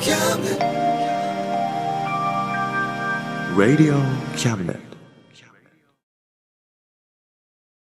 cabinet. Radio Cabinet.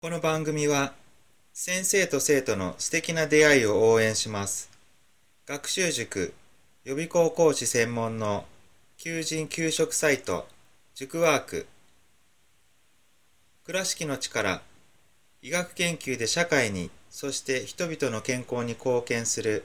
この番組は先生と生徒の素敵な出会いを応援します学習塾予備校講師専門の求人・給食サイト塾ワーク倉敷の力医学研究で社会にそして人々の健康に貢献する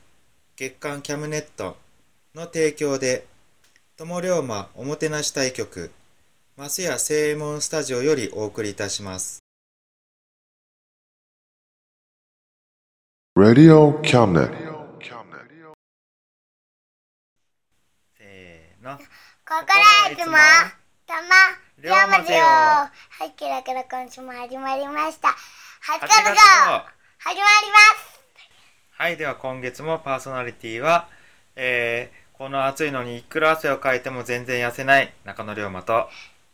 月刊キャムネットの提供で友龍馬おもてなし対局マスヤ正門スタジオよりお送りいたします。Radio Cabinet. せーの。ここからいつも、たま、龍馬ぜよはい、キラキラ今週も始まりました。8 8月月号、号始まります。はい、では今月もパーソナリティは、えー、この暑いのにいくら汗をかいても全然痩せない中野龍馬と、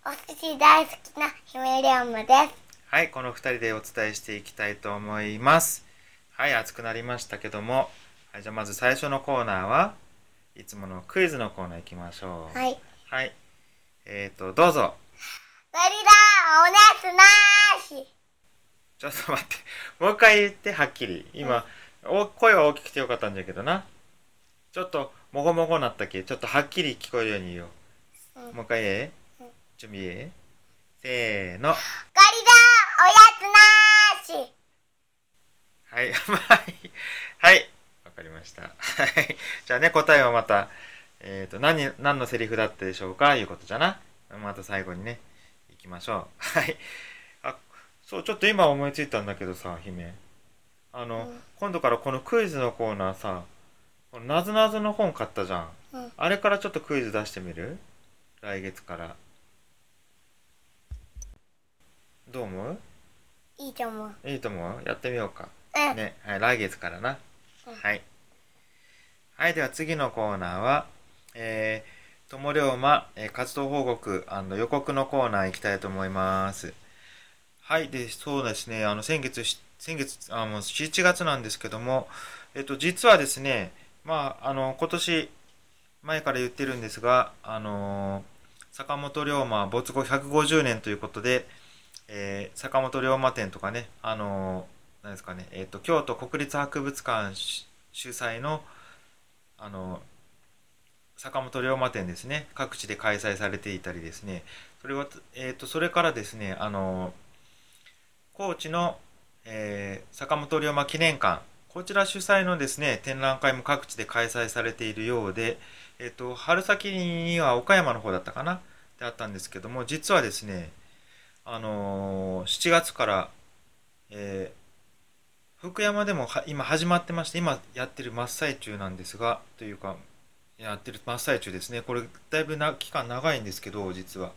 お寿司大好きな姫龍馬です。はい、この二人でお伝えしていきたいと思います。はい、暑くなりましたけども、はい、じゃあまず最初のコーナーはいつものクイズのコーナー行きましょう。はい。はい。えーと、どうぞ。ゴリラ、おねすなーし。ちょっと待って。もう一回言って、はっきり。今、お声は大きくてよかったんだけどな。ちょっと、もごもごなったっけ？ちょっとはっきり聞こえるように言おう。うんもう一回言え？うん準備え？せーの。ゴリラ、おやつなーし。はい。はい。はい。わかりました。はい。じゃあね、答えはまた、えっ、と、何、何のセリフだったでしょうか？いうことじゃな。また最後にね、行きましょう。はい。あ、そう、ちょっと今思いついたんだけどさ、姫。あの、うん今度からこのクイズのコーナーさ、なぞなぞの本買ったじゃん。うんあれからちょっとクイズ出してみる？来月から。どう思う？いいと思う。いいと思う？やってみようか。うん。ね、はい、来月からな。うんはい。はい、では次のコーナーは、えー、友龍馬、えー活動報告予告のコーナー行きたいと思います。はい、で、そうですね、あの、先月し、先月、あの、7月なんですけども、えっと、実はですね、まあ、あの、今年、前から言ってるんですが、あの坂本龍馬没後150年ということで、えー坂本龍馬展とかね、あの何ですかね、えっ、と、京都国立博物館主主催の、あの、坂本龍馬展ですね、各地で開催されていたりですね、それは、えっ、と、それからですね、あの、高知の、えー坂本龍馬記念館、こちら主催のですね、展覧会も各地で開催されているようで、えっ、と、春先には岡山の方だったかな？であったんですけども、実はですね、あのー7月から、えー福山でも今始まってまして、今やってる真っ最中なんですが、というか、やってる真っ最中ですね。これ、だいぶな期間長いんですけど、実は。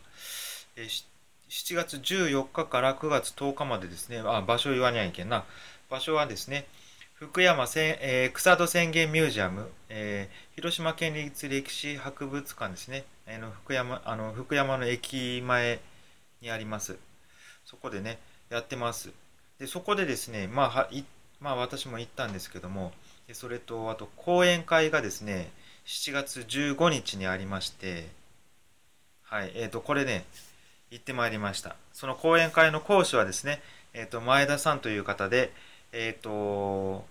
えー7月14日から9月10日までですね、あ、場所言わにゃいけんな。場所はですね、福山せん、えー草戸宣言ミュージアム、えー広島県立歴史博物館ですね、あの福山あの福山の駅前にあります。そこでね、やってます。で、そこでですね、まあ、はまあ、私も行ったんですけども、でそれと、あと、講演会がですね、7月15日にありまして、はい、えっ、と、これね、行ってまいりました。その講演会の講師はですね、えっ、と、前田さんという方で、えっ、と、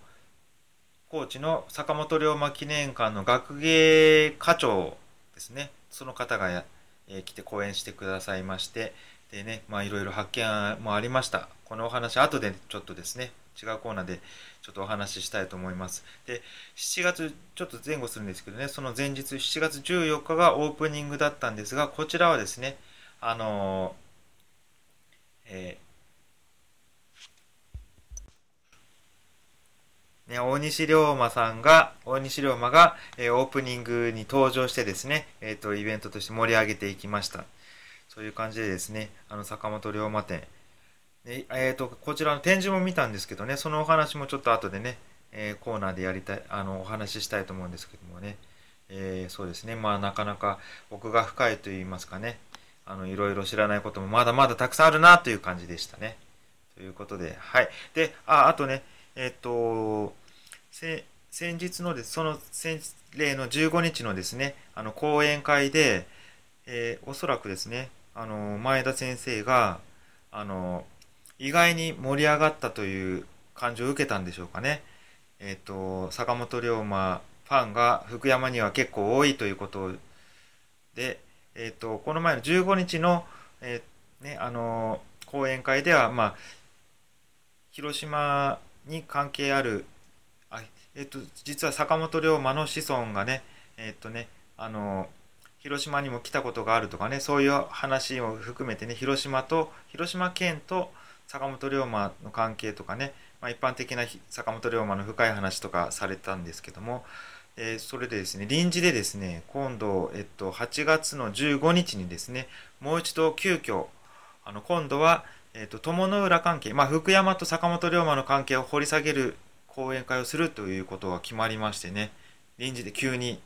高知の坂本龍馬記念館の学芸課長ですね。その方が、え来て講演してくださいましてでねまあいろいろ発見もありました。このお話後でちょっとですね違うコーナーでちょっとお話ししたいと思います。で7月ちょっと前後するんですけどねその前日7月14日がオープニングだったんですがこちらはですねあのえーね、大西龍馬さんが、大西龍馬が、えーオープニングに登場してですね、えっ、と、イベントとして盛り上げていきました。そういう感じでですね、あの、坂本龍馬展。でえっ、と、こちらの展示も見たんですけどね、そのお話もちょっと後でね、えコーナーでやりたい、あの、お話ししたいと思うんですけどもね、えそうですね、まあ、なかなか奥が深いと言いますかね、あの、いろいろ知らないこともまだまだたくさんあるなという感じでしたね。ということで、はい。で、あ、あとね、えっ、と、せ先日のですその先例の15日のですねあの講演会で、えーおそらくですねあの前田先生があの意外に盛り上がったという感じを受けたんでしょうかね。えっ、と坂本龍馬ファンが福山には結構多いということで、えっ、とこの前の15日の、えーねあの講演会ではまあ広島に関係あるあえっと実は坂本龍馬の子孫がねえっとねあの広島にも来たことがあるとかねそういう話を含めてね広島と広島県と坂本龍馬の関係とかね、まあ、一般的な坂本龍馬の深い話とかされたんですけども、えーそれでですね臨時でですね今度、えっと、8月の15日にですねもう一度急遽あの今度は、えっと友の浦関係、まあ、福山と坂本龍馬の関係を掘り下げる講演会をするということが決まりましてね臨時で急に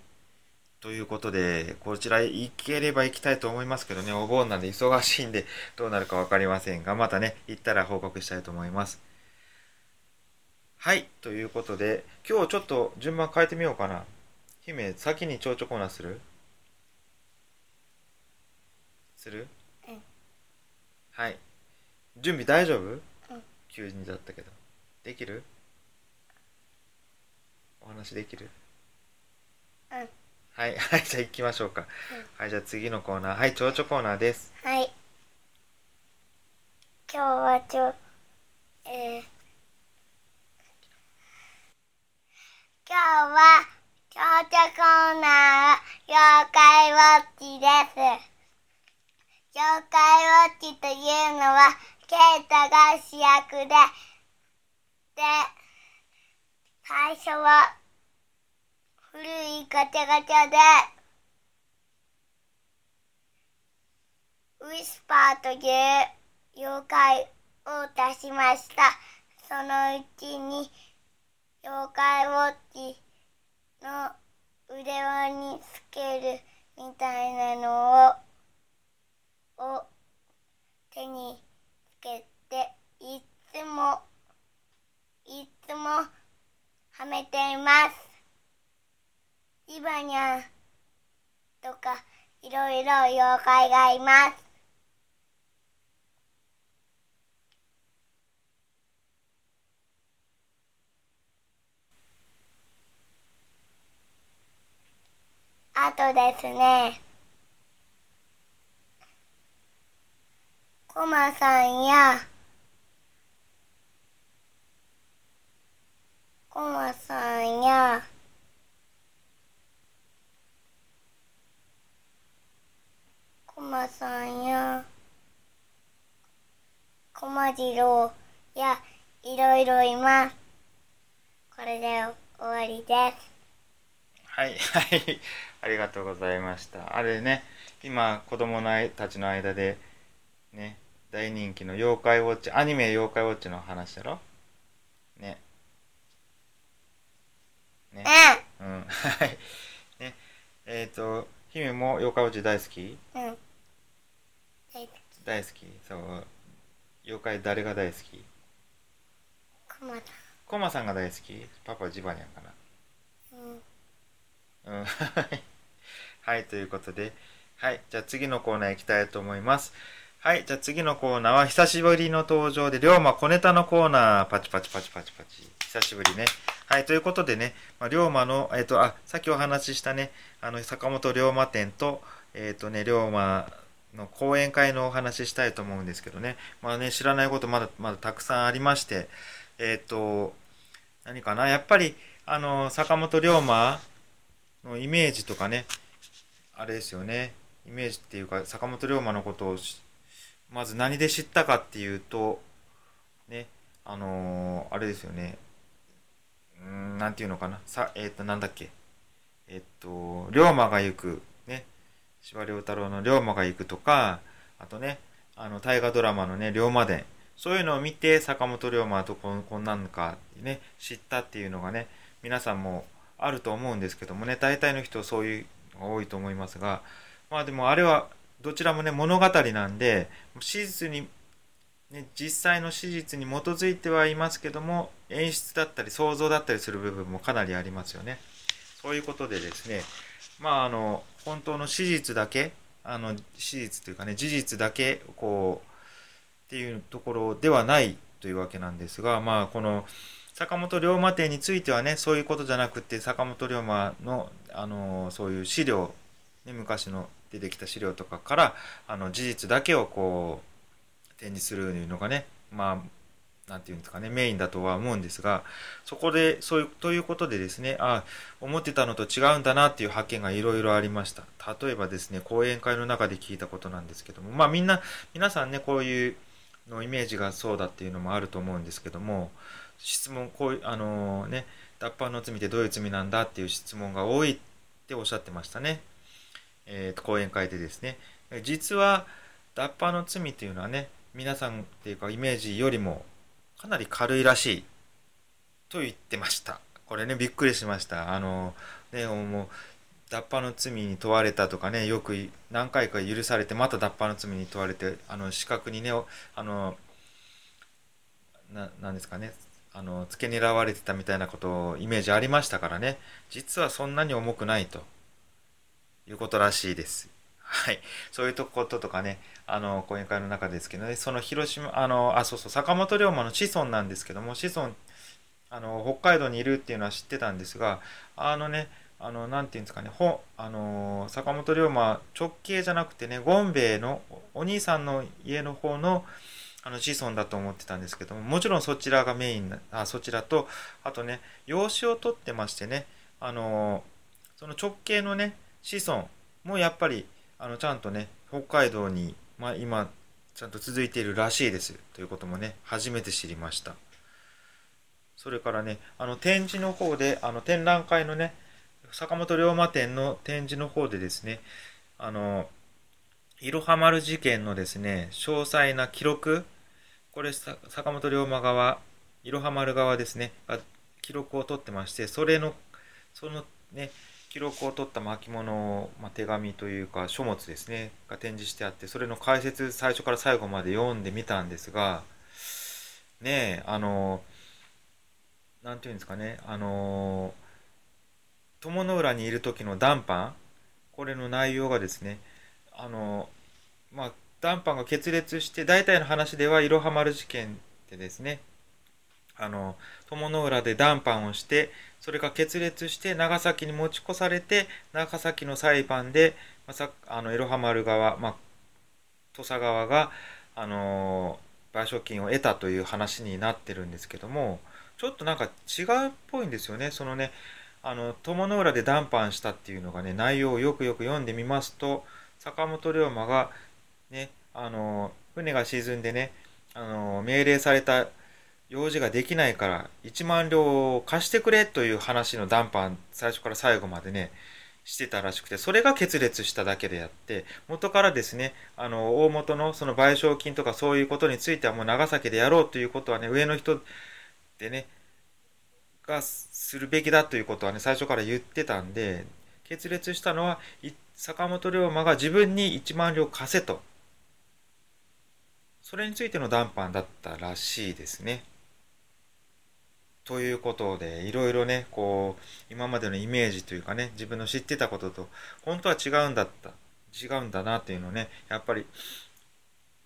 ということでこちら行ければ行きたいと思いますけどねお盆なんで忙しいんでどうなるか分かりませんがまたね行ったら報告したいと思います。はいということで今日ちょっと順番変えてみようかな。姫先に蝶々コーナーする？する？うん。はい。準備大丈夫、うん。急にだったけど。できる？お話できる？うん。はい、はい、じゃあ行きましょうか。はい、じゃあ次のコーナー。はい、蝶々コーナーです。はい。今日はちょ、えー、今日は、ちょコーナー、妖怪ウォッチです。妖怪ウォッチというのは、ケイタが主役で、で、最初は、古いガチャガチャで、ウィスパーという妖怪を出しました。そのうちに妖怪ウォッチの腕輪につけるみたいなのをを手につけていつもいつもはめています。イバニャンとかいろいろ妖怪がいます。あとですね、コマさんや、コマさんや、コマさんや、コマジロウや、いろいろいます。これで終わりです。はい、はい、ありがとうございました。あれね、今、子供のたちの間で、ね、大人気の妖怪ウォッチ、アニメ妖怪ウォッチの話だろ？ね。ね。うん、はい。ね、えっ、と、姫も妖怪ウォッチ大好き？うん。うん。大好き。大好きそう。妖怪誰が大好き？コマさコマさんが大好き？パパジバニャンかな。うん、はい、ということで、はい、じゃあ次のコーナー行きたいと思います。はい、じゃあ次のコーナーは久しぶりの登場で、龍馬小ネタのコーナー、パチパチパチパチパチ。久しぶりね。はい、ということでね、まあ、龍馬の、えっ、と、あ、さっきお話ししたね、あの、坂本龍馬展と、えっ、とね、龍馬の講演会のお話ししたいと思うんですけどね、まあね、知らないことまだまだたくさんありまして、えっ、と、何かな、やっぱり、あの、坂本龍馬のイメージとかね、あれですよね、イメージっていうか、坂本龍馬のことをまず何で知ったかっていうと、ね、あのー、あれですよね、うん、なんていうのかな、さ、えっ、ー、と、なんだっけ、えっ、ー、と、龍馬が行く、ね、司馬遼太郎の龍馬が行くとか、あとね、あの、大河ドラマのね、龍馬伝、そういうのを見て、坂本龍馬とここんなんか、ね、知ったっていうのがね、皆さんもあると思うんですけどもね、大体の人そういうのが多いと思いますが、まあでもあれはどちらもね物語なんで史実に、ね、実際の史実に基づいてはいますけども演出だったり想像だったりする部分もかなりありますよね。そういうことでですねまああの本当の史実だけあの史実というかね事実だけこうっていうところではないというわけなんですがまあこの坂本龍馬展についてはねそういうことじゃなくて坂本龍馬のあのそういう資料、ね、昔の出てきた資料とかからあの事実だけをこう展示するというのがねまあ何て言うんですかねメインだとは思うんですがそこでそういうということでですねあ思ってたのと違うんだなっていう発見がいろいろありました。例えばですね講演会の中で聞いたことなんですけどもまあみんな皆さんねこういうのイメージがそうだっていうのもあると思うんですけども質問こういうあのー、ね脱藩の罪ってどういう罪なんだっていう質問が多いっておっしゃってましたね。えー、講演会でですね。実は脱藩の罪というのはね皆さんっていうかイメージよりもかなり軽いらしいと言ってました。これねびっくりしました。あのねもう脱藩の罪に問われたとかねよく何回か許されてまた脱藩の罪に問われてあの資格にねあのななんですかねあの付け狙われてたみたいなことイメージありましたからね。実はそんなに重くないと。いうことらしいです。はい。そういうとこととかね、あの、講演会の中ですけどね、その広島、あの、あ、そうそう、坂本龍馬の子孫なんですけども、子孫、あの、北海道にいるっていうのは知ってたんですが、あのね、あの、なていうんですかね、ほあの、坂本龍馬、直系じゃなくてね、ゴンベイのお兄さんの家の方の、あの子孫だと思ってたんですけども、もちろんそちらがメインあ、そちらと、あとね、養子を取ってましてね、あの、その直系のね、子孫もやっぱりあのちゃんとね北海道に、まあ、今ちゃんと続いているらしいですということもね初めて知りました。それからねあの展示の方であの展覧会のね坂本龍馬展の展示の方でですねあのいろは丸事件のですね詳細な記録これ坂本龍馬側いろは丸側ですね。が記録を取ってましてそれのそのね記録を取った巻物、まあ、手紙というか書物ですね。が展示してあってそれの解説最初から最後まで読んでみたんですがねえあの何て言うんですかね。あの友の浦にいる時の談判これの内容がですねあのまあ談判が決裂して大体の話ではいろは丸事件でですねあの友の浦で談判をしてそれが決裂して長崎に持ち越されて長崎の裁判で、まさあのエロハマル側、まあ、土佐側が、あの賠償金を得たという話になってるんですけどもちょっとなんか違うっぽいんですよね。そのねあの友の浦で談判したっていうのがね内容をよくよく読んでみますと坂本龍馬がねあの船が沈んでねあの命令された用事ができないから1万両を貸してくれという話の談判最初から最後までねしてたらしくてそれが決裂しただけであって元からですねあの大元のその賠償金とかそういうことについてはもう長崎でやろうということはね上の人でねがするべきだということはね最初から言ってたんで決裂したのは坂本龍馬が自分に1万両貸せとそれについての談判だったらしいですね。ということで、いろいろね、こう、今までのイメージというかね、自分の知ってたことと、本当は違うんだった、違うんだなっていうのをね、やっぱり、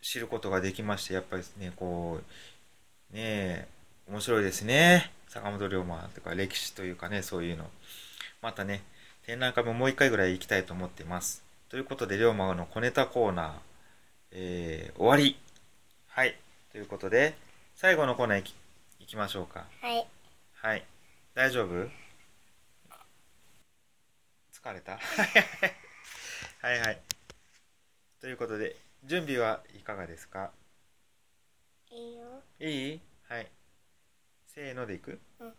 知ることができましてやっぱりねこうねえ面白いですね。坂本龍馬とか歴史というかねそういうの。またね展覧会ももう一回ぐらい行きたいと思っています。ということで龍馬の小ネタコーナー、えー、終わり。はい。ということで最後のコーナー行き行きましょうか。はい。はい。大丈夫？疲れた？はいはい。ということで準備はいかがですか？いいよ。いい？はい。せーのでいく、うん。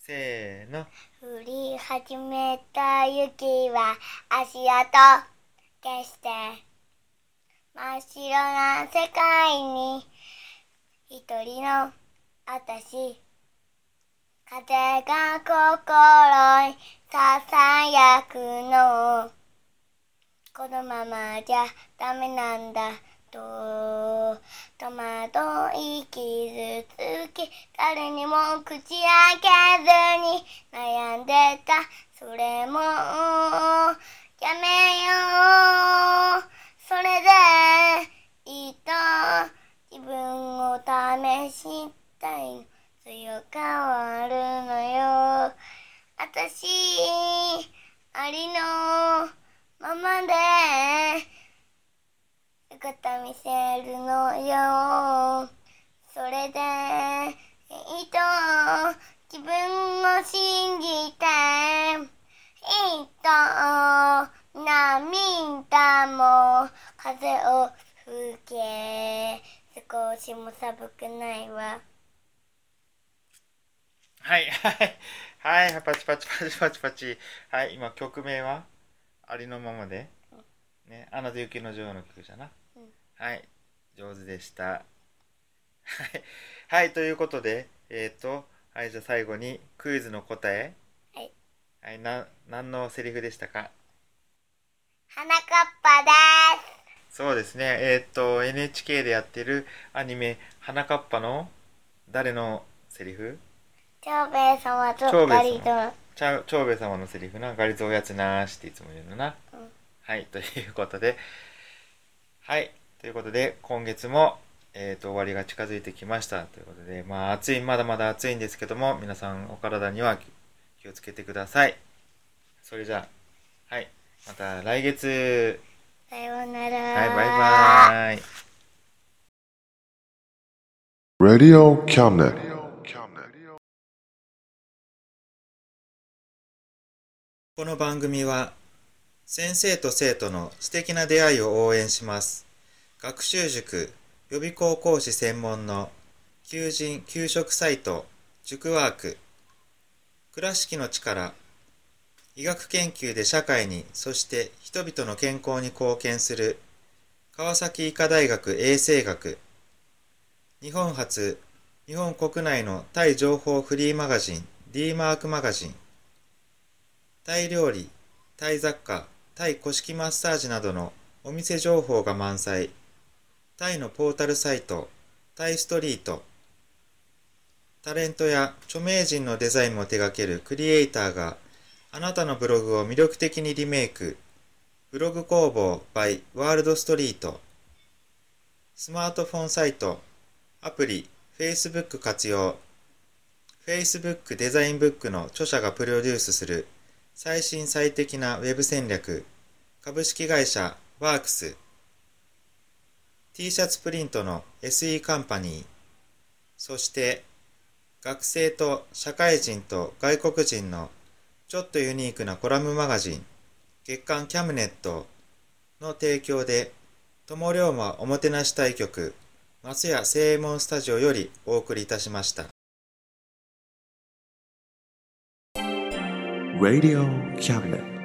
せーの。降り始めた雪は足跡消して真っ白な世界に一人の私。風が心にささやくの。このままじゃダメなんだと。戸惑い傷つき誰にも口開けずに悩んでた。それもやめよう。それでいいと自分を試したいの強変わるのよ。私ありのままで姿見せるのよ。それでいいと自分を信じていいと涙も風を吹け。少しも寒くないわ。はいはい。はいパチパチパチパチパチ。はい今曲名は？ありのままで。ねアナと雪の女王の曲じゃな、うん。はい上手でした。はいはいということでえっ、とはいじゃあ最後にクイズの答え。はい。はいな何のセリフでしたか？花かっぱですそうですね。えっ、と NHK でやってるアニメ「花かっぱ」の誰のセリフ？長兵衛様とガリ長兵衛様のセリフな、ガリゾーやつなーしっていつも言うのな。うん。はい、ということで、はい、ということで、今月も、えっ、と、終わりが近づいてきました。ということで、まあ、暑い、まだまだ暑いんですけども、皆さんお体には気気をつけてください。それじゃあ、はい、また来月、さようならはい、バイバイ。Radio Cabinet. この番組は先生と生徒の素敵な出会いを応援します学習塾予備校講師専門の求人・給食サイト塾ワーク倉敷の力医学研究で社会にそして人々の健康に貢献する川崎医科大学衛生学日本初日本国内のタイ情報フリーマガジン D マークマガジンタイ料理、タイ雑貨、タイ古式マッサージなどのお店情報が満載。タイのポータルサイト、タイストリート。タレントや著名人のデザインも手掛けるクリエイターがあなたのブログを魅力的にリメイク。ブログ工房 by ワールドストリート。スマートフォンサイト、アプリ、Facebook 活用。Facebook デザインブックの著者がプロデュースする最新最適なウェブ戦略株式会社ワークス t シャツプリントの SE カンパニーそして学生と社会人と外国人のちょっとユニークなコラムマガジン月刊キャムネットの提供で友龍馬おもてなし対局松屋正右衛門スタジオよりお送りいたしました。Radio Cabinet.